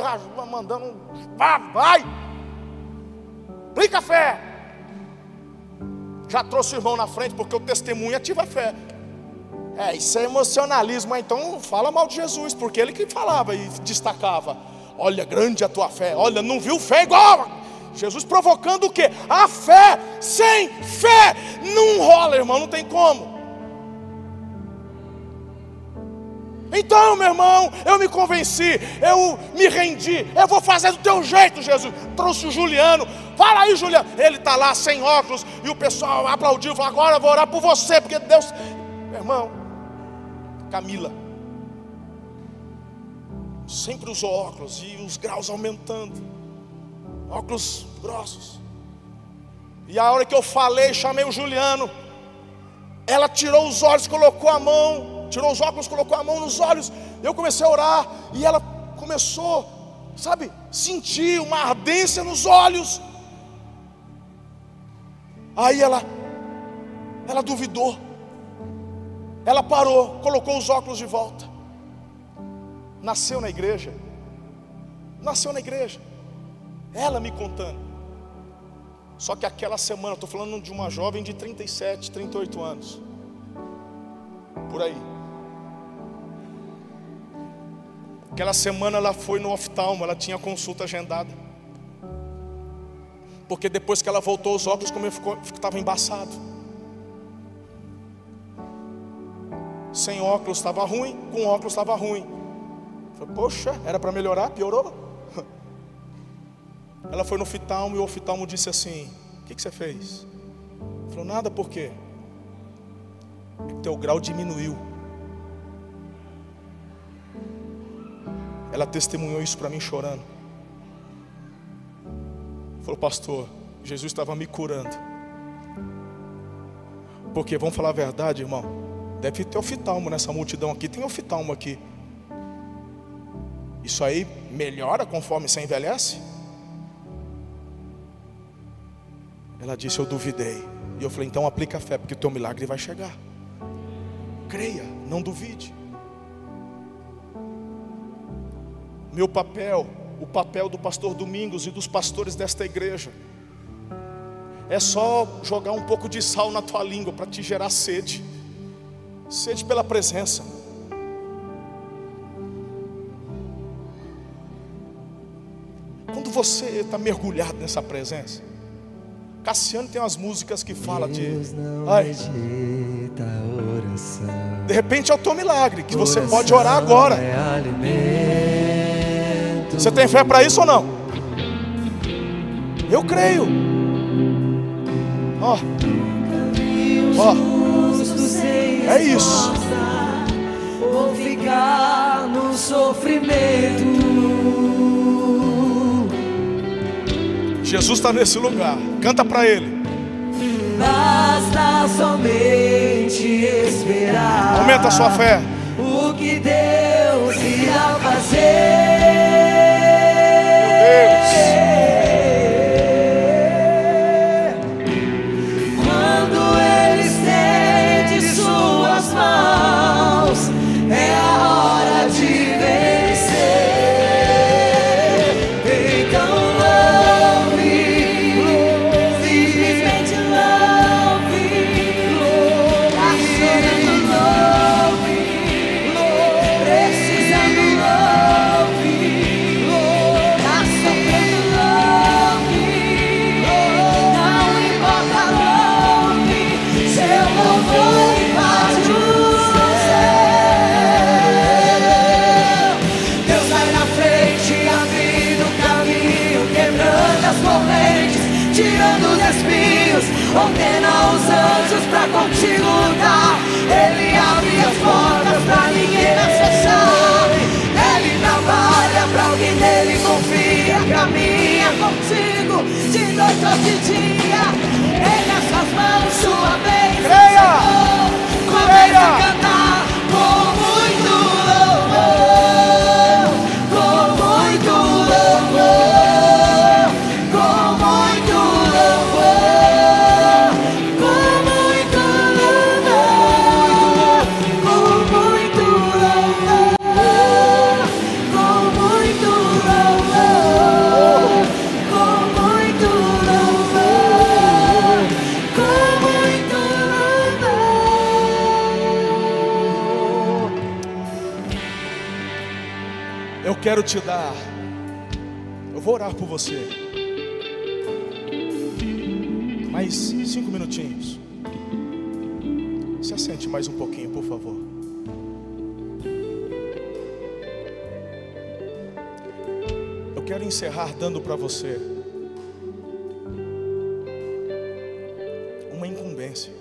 mandando. Vai. Aplica fé. Já trouxe o irmão na frente, porque o testemunho ativa a fé. É, isso é emocionalismo, então fala mal de Jesus, porque ele que falava e destacava. Olha, grande a tua fé. Olha, não viu fé igual. Jesus provocando o quê? A fé. Sem fé não rola, irmão, não tem como. Então, meu irmão, eu me convenci, eu me rendi, eu vou fazer do teu jeito, Jesus. Trouxe o Juliano, fala aí, Juliano. Ele está lá sem óculos e o pessoal aplaudiu, falou: agora eu vou orar por você, porque Deus. Meu irmão, Camila, sempre usou óculos e os graus aumentando, óculos grossos. E a hora que eu falei, chamei o Juliano, ela tirou os olhos, colocou a mão tirou os óculos, colocou a mão nos olhos. Eu comecei a orar e ela começou, sabe, sentir uma ardência nos olhos. Aí ela, ela duvidou. Ela parou, colocou os óculos de volta. Nasceu na igreja. Nasceu na igreja. Ela me contando. Só que aquela semana, estou falando de uma jovem de 37, 38 anos. Por aí. Aquela semana ela foi no oftalmo, ela tinha consulta agendada. Porque depois que ela voltou, os óculos como ficou, estava embaçado. Sem óculos estava ruim, com óculos estava ruim. Falei, poxa, era para melhorar, piorou. Ela foi no oftalmo e o oftalmo disse assim: O que, que você fez? Falou, nada, por quê? É teu grau diminuiu. Ela testemunhou isso para mim chorando. Falou, pastor, Jesus estava me curando. Porque, vamos falar a verdade, irmão. Deve ter oftalmo nessa multidão aqui. Tem oftalmo aqui. Isso aí melhora conforme você envelhece? Ela disse: Eu duvidei. E eu falei: Então aplica a fé, porque o teu milagre vai chegar. Creia, não duvide. meu papel, o papel do pastor Domingos e dos pastores desta igreja, é só jogar um pouco de sal na tua língua para te gerar sede. Sede pela presença. Quando você está mergulhado nessa presença, Cassiano tem umas músicas que fala de. Ai, de repente é o teu milagre, que você pode orar agora. Você tem fé para isso ou não? Eu creio. Ó. Ó. É isso. Vou ficar no sofrimento. Jesus está nesse lugar. Canta para Ele. Basta somente esperar. Aumenta a sua fé. Dia. Ele as suas mãos, sua vez. Creia! Começa a cantar mais um pouquinho, por favor. Eu quero encerrar dando para você uma incumbência.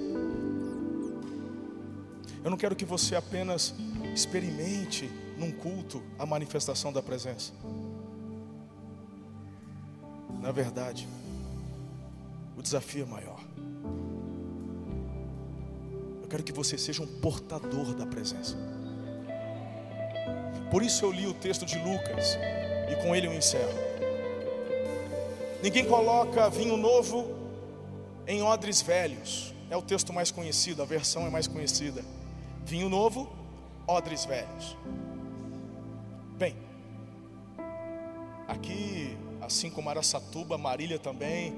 Eu não quero que você apenas experimente num culto a manifestação da presença. Na verdade, o desafio é maior. Quero que você seja um portador da presença. Por isso eu li o texto de Lucas e com ele eu encerro. Ninguém coloca vinho novo em odres velhos. É o texto mais conhecido, a versão é mais conhecida. Vinho novo, odres velhos. Bem, aqui, assim como Araçatuba, Marília também,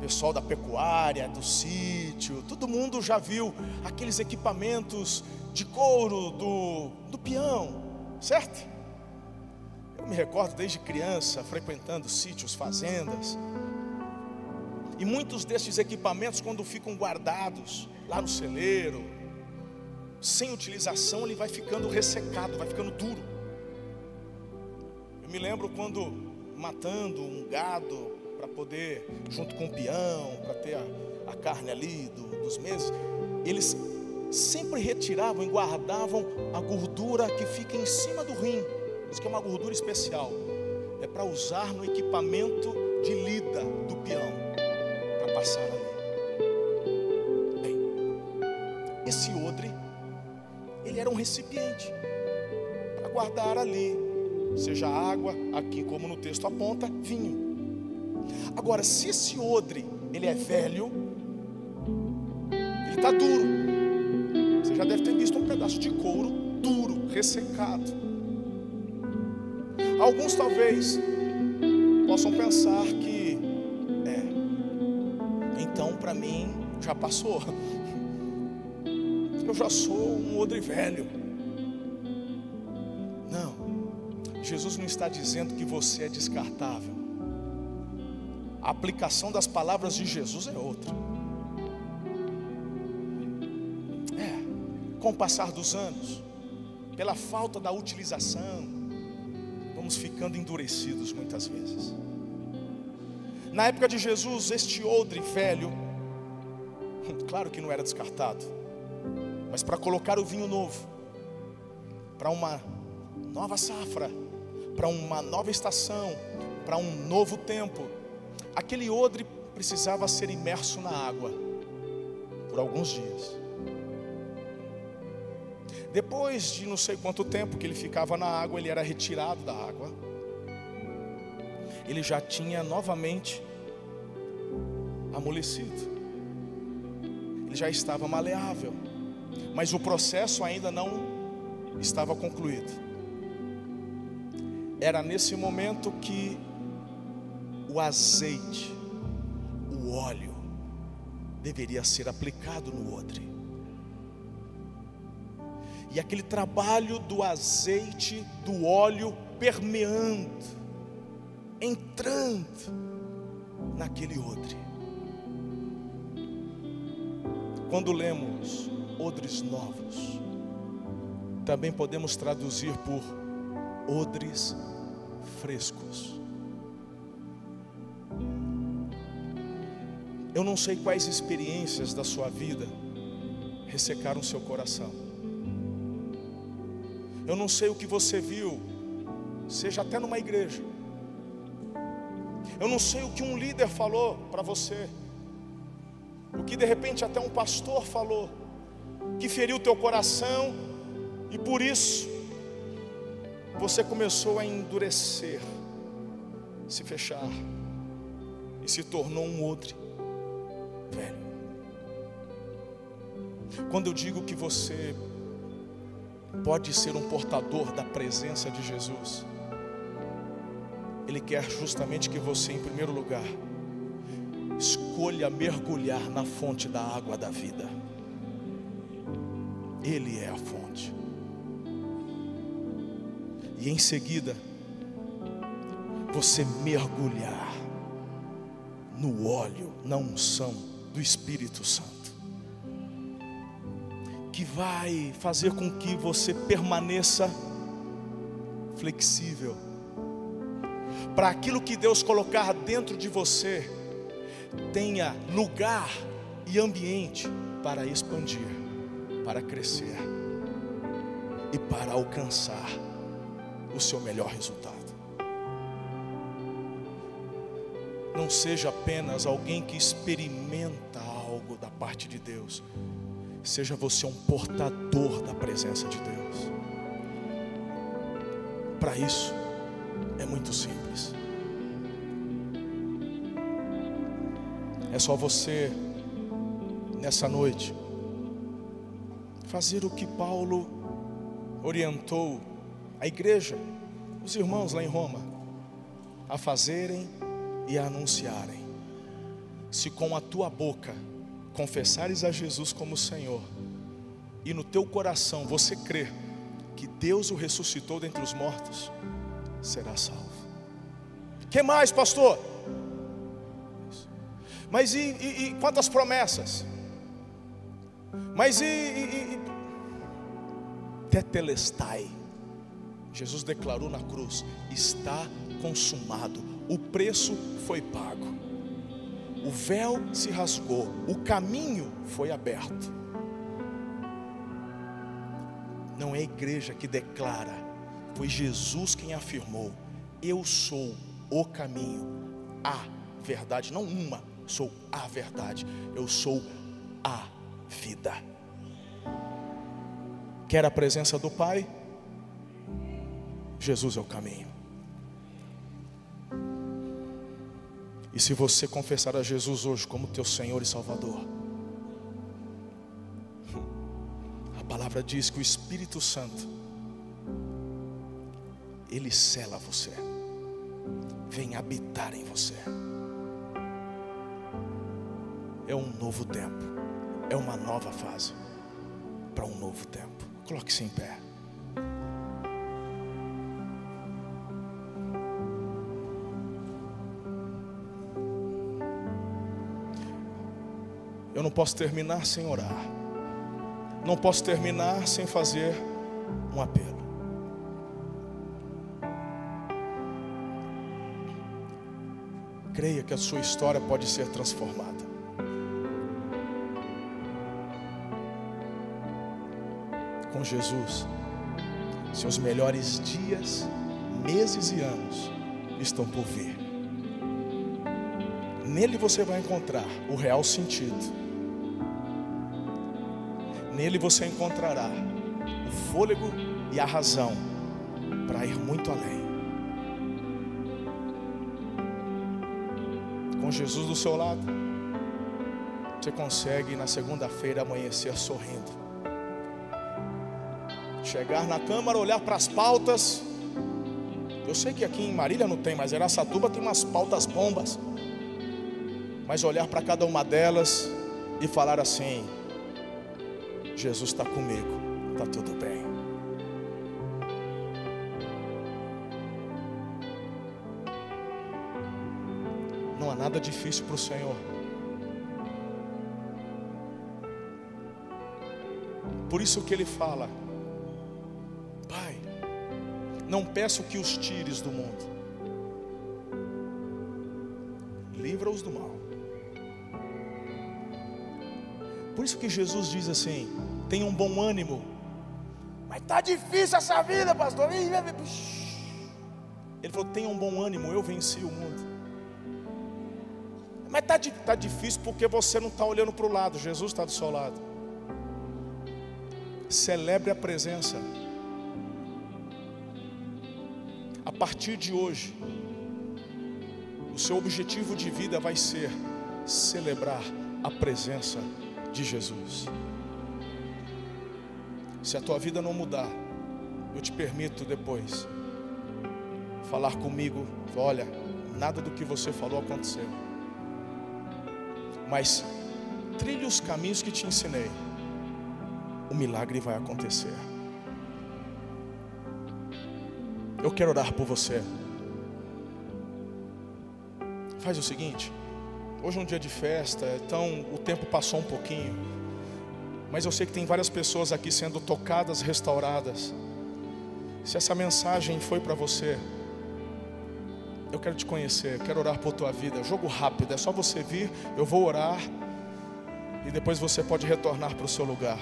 pessoal da pecuária, do sítio, todo mundo já viu aqueles equipamentos de couro do, do peão, certo? Eu me recordo desde criança frequentando sítios, fazendas. E muitos desses equipamentos, quando ficam guardados lá no celeiro, sem utilização, ele vai ficando ressecado, vai ficando duro. Eu me lembro quando matando um gado para poder, junto com o peão, para ter a, a carne ali do- dos meses, eles sempre retiravam e guardavam a gordura que fica em cima do rim. Isso que é uma gordura especial. É para usar no equipamento de lida do peão, para passar ali. Bem, esse odre, ele era um recipiente para guardar ali, seja água, aqui como no texto aponta, vinho. Agora, se esse odre ele é velho, ele está duro. Você já deve ter visto um pedaço de couro duro, ressecado. Alguns talvez possam pensar que é, então para mim já passou. Eu já sou um odre velho. Não, Jesus não está dizendo que você é descartável. A aplicação das palavras de Jesus é outra. É, com o passar dos anos, pela falta da utilização, vamos ficando endurecidos muitas vezes. Na época de Jesus, este odre velho, claro que não era descartado, mas para colocar o vinho novo, para uma nova safra, para uma nova estação, para um novo tempo, aquele odre precisava ser imerso na água por alguns dias. Depois de não sei quanto tempo que ele ficava na água, ele era retirado da água. Ele já tinha novamente amolecido. Ele já estava maleável. Mas o processo ainda não estava concluído. Era nesse momento que o azeite, o óleo, deveria ser aplicado no odre. E aquele trabalho do azeite, do óleo permeando, entrando naquele odre. Quando lemos odres novos, também podemos traduzir por odres frescos. Eu não sei quais experiências da sua vida ressecaram seu coração. Eu não sei o que você viu, seja até numa igreja. Eu não sei o que um líder falou para você, o que de repente até um pastor falou, que feriu teu coração, e por isso você começou a endurecer, se fechar, e se tornou um outro velho. Quando eu digo que você pode ser um portador da presença de Jesus, Ele quer justamente que você, em primeiro lugar, escolha mergulhar na fonte da água da vida. Ele é a fonte. E em seguida, você mergulhar no óleo, na unção do Espírito Santo, que vai fazer com que você permaneça flexível para aquilo que Deus colocar dentro de você tenha lugar e ambiente para expandir, para crescer e para alcançar o seu melhor resultado. Não seja apenas alguém que experimenta algo da parte de Deus, seja você um portador da presença de Deus. Para isso, é muito simples. É só você, nessa noite, fazer o que Paulo orientou a igreja, os irmãos lá em Roma, a fazerem e a anunciarem. Se com a tua boca confessares a Jesus como Senhor, e no teu coração você crer que Deus o ressuscitou dentre os mortos, será salvo. Que mais, pastor? Mas e, e, e quantas promessas? Mas e, e, e tetelestai? Jesus declarou na cruz: está consumado, o preço foi pago, o véu se rasgou, o caminho foi aberto. Não é a igreja que declara, foi Jesus quem afirmou: Eu sou o caminho, a verdade, não uma, sou a verdade, eu sou a vida. Quer a presença do Pai? Jesus é o caminho. E se você confessar a Jesus hoje como teu Senhor e Salvador, a palavra diz que o Espírito Santo, ele cela você, vem habitar em você. é um novo tempo, é uma nova fase para um novo tempo. Coloque-se em pé. Não posso terminar sem orar. Não posso terminar sem fazer um apelo. Creia que a sua história pode ser transformada. Com Jesus, seus melhores dias, meses e anos estão por vir. Nele você vai encontrar o real sentido Nele você encontrará o fôlego e a razão para ir muito além. Com Jesus do seu lado, você consegue na segunda-feira amanhecer sorrindo. Chegar na câmara, olhar para as pautas. Eu sei que aqui em Marília não tem, mas em Araçatuba tem umas pautas bombas. Mas olhar para cada uma delas e falar assim: Jesus está comigo, está tudo bem. Não há nada difícil para o Senhor. Por isso que Ele fala, Pai, não peço que os tires do mundo, livra-os do mal. Por isso que Jesus diz assim: tenha um bom ânimo. Mas está difícil essa vida, pastor. Ele falou: tenha um bom ânimo, eu venci o mundo. Mas está tá difícil porque você não está olhando para o lado, Jesus está do seu lado. Celebre a presença. A partir de hoje, o seu objetivo de vida vai ser celebrar a presença de Jesus. Se a tua vida não mudar, eu te permito depois falar comigo. Olha, nada do que você falou aconteceu. Mas trilhe os caminhos que te ensinei. O milagre vai acontecer. Eu quero orar por você. Faz o seguinte. Hoje é um dia de festa, então o tempo passou um pouquinho. Mas eu sei que tem várias pessoas aqui sendo tocadas, restauradas. Se essa mensagem foi para você, eu quero te conhecer, quero orar por tua vida. Jogo rápido, é só você vir, eu vou orar e depois você pode retornar para o seu lugar.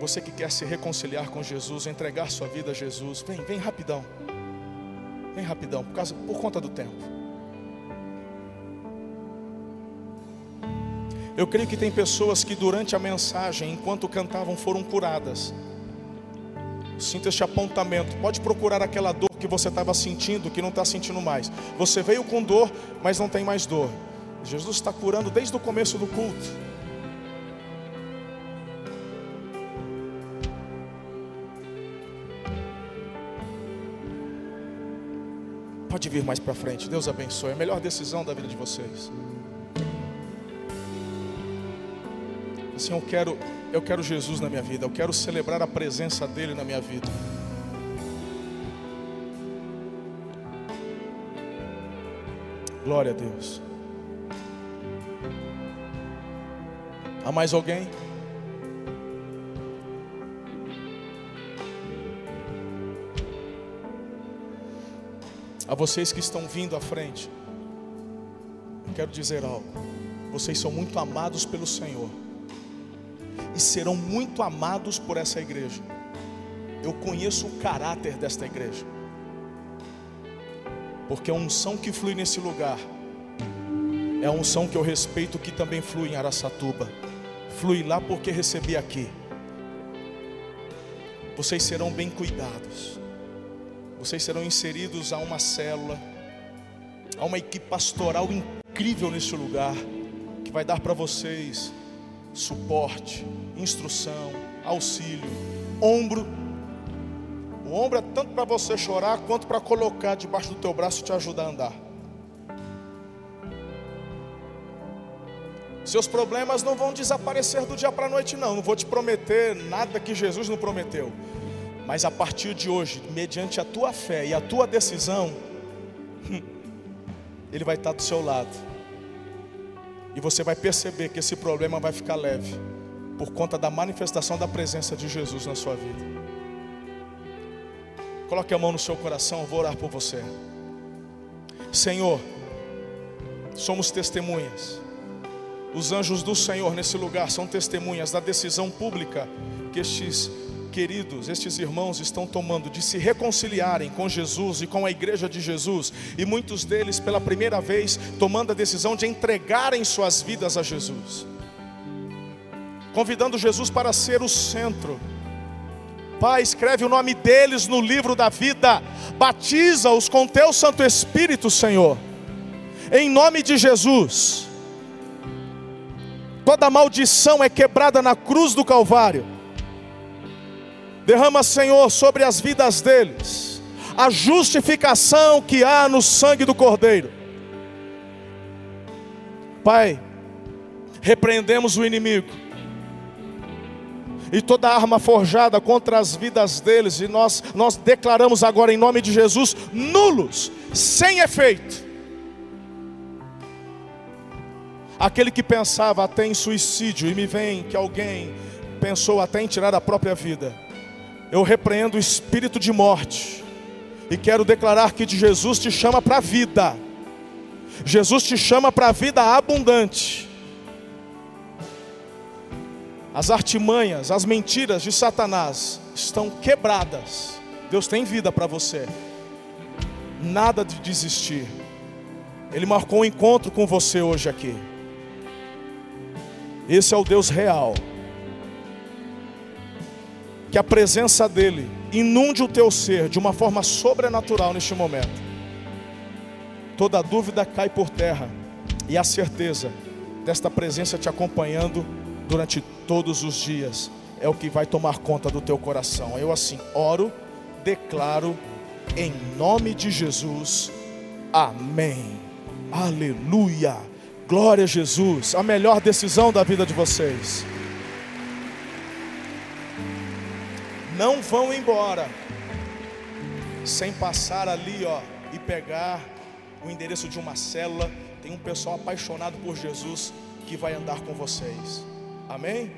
Você que quer se reconciliar com Jesus, entregar sua vida a Jesus, vem, vem rapidão. Vem rapidão, por, causa, por conta do tempo. Eu creio que tem pessoas que durante a mensagem, enquanto cantavam, foram curadas. Sinta este apontamento. Pode procurar aquela dor que você estava sentindo, que não está sentindo mais. Você veio com dor, mas não tem mais dor. Jesus está curando desde o começo do culto. Pode vir mais para frente. Deus abençoe. É a melhor decisão da vida de vocês. Assim, eu quero, eu quero Jesus na minha vida, eu quero celebrar a presença dele na minha vida. Glória a Deus. Há mais alguém? A vocês que estão vindo à frente, eu quero dizer algo. Vocês são muito amados pelo Senhor e serão muito amados por essa igreja. Eu conheço o caráter desta igreja, porque a unção que flui nesse lugar é a unção que eu respeito que também flui em Araçatuba. Flui lá porque recebi aqui. Vocês serão bem cuidados. Vocês serão inseridos a uma célula, a uma equipe pastoral incrível nesse lugar, que vai dar para vocês suporte, instrução, auxílio, ombro. O ombro é tanto para você chorar quanto para colocar debaixo do teu braço e te ajudar a andar. Seus problemas não vão desaparecer do dia para a noite, não. Não vou te prometer nada que Jesus não prometeu. Mas a partir de hoje, mediante a tua fé e a tua decisão, Ele vai estar do seu lado. E você vai perceber que esse problema vai ficar leve, por conta da manifestação da presença de Jesus na sua vida. Coloque a mão no seu coração, eu vou orar por você. Senhor, somos testemunhas. Os anjos do Senhor nesse lugar são testemunhas da decisão pública que estes queridos, estes irmãos estão tomando de se reconciliarem com Jesus e com a igreja de Jesus, e muitos deles pela primeira vez tomando a decisão de entregarem suas vidas a Jesus, convidando Jesus para ser o centro. Pai, escreve o nome deles no livro da vida, batiza-os com teu Santo Espírito, Senhor, em nome de Jesus. Toda maldição é quebrada na cruz do Calvário. Derrama, Senhor, sobre as vidas deles a justificação que há no sangue do Cordeiro. Pai, repreendemos o inimigo e toda arma forjada contra as vidas deles, e nós, nós declaramos agora em nome de Jesus, nulos, sem efeito. Aquele que pensava até em suicídio, e me vem que alguém pensou até em tirar a própria vida, eu repreendo o espírito de morte, e quero declarar que Jesus te chama para a vida, Jesus te chama para a vida abundante. As artimanhas, as mentiras de Satanás estão quebradas. Deus tem vida para você. Nada de desistir. Ele marcou um encontro com você hoje aqui. Esse é o Deus real. Que a presença dEle inunde o teu ser de uma forma sobrenatural neste momento. Toda dúvida cai por terra, e a certeza desta presença te acompanhando durante todos os dias é o que vai tomar conta do teu coração. Eu assim oro, declaro em nome de Jesus. Amém. Aleluia. Glória a Jesus. A melhor decisão da vida de vocês. Não vão embora sem passar ali, ó, e pegar o endereço de uma célula. Tem um pessoal apaixonado por Jesus que vai andar com vocês. Amém?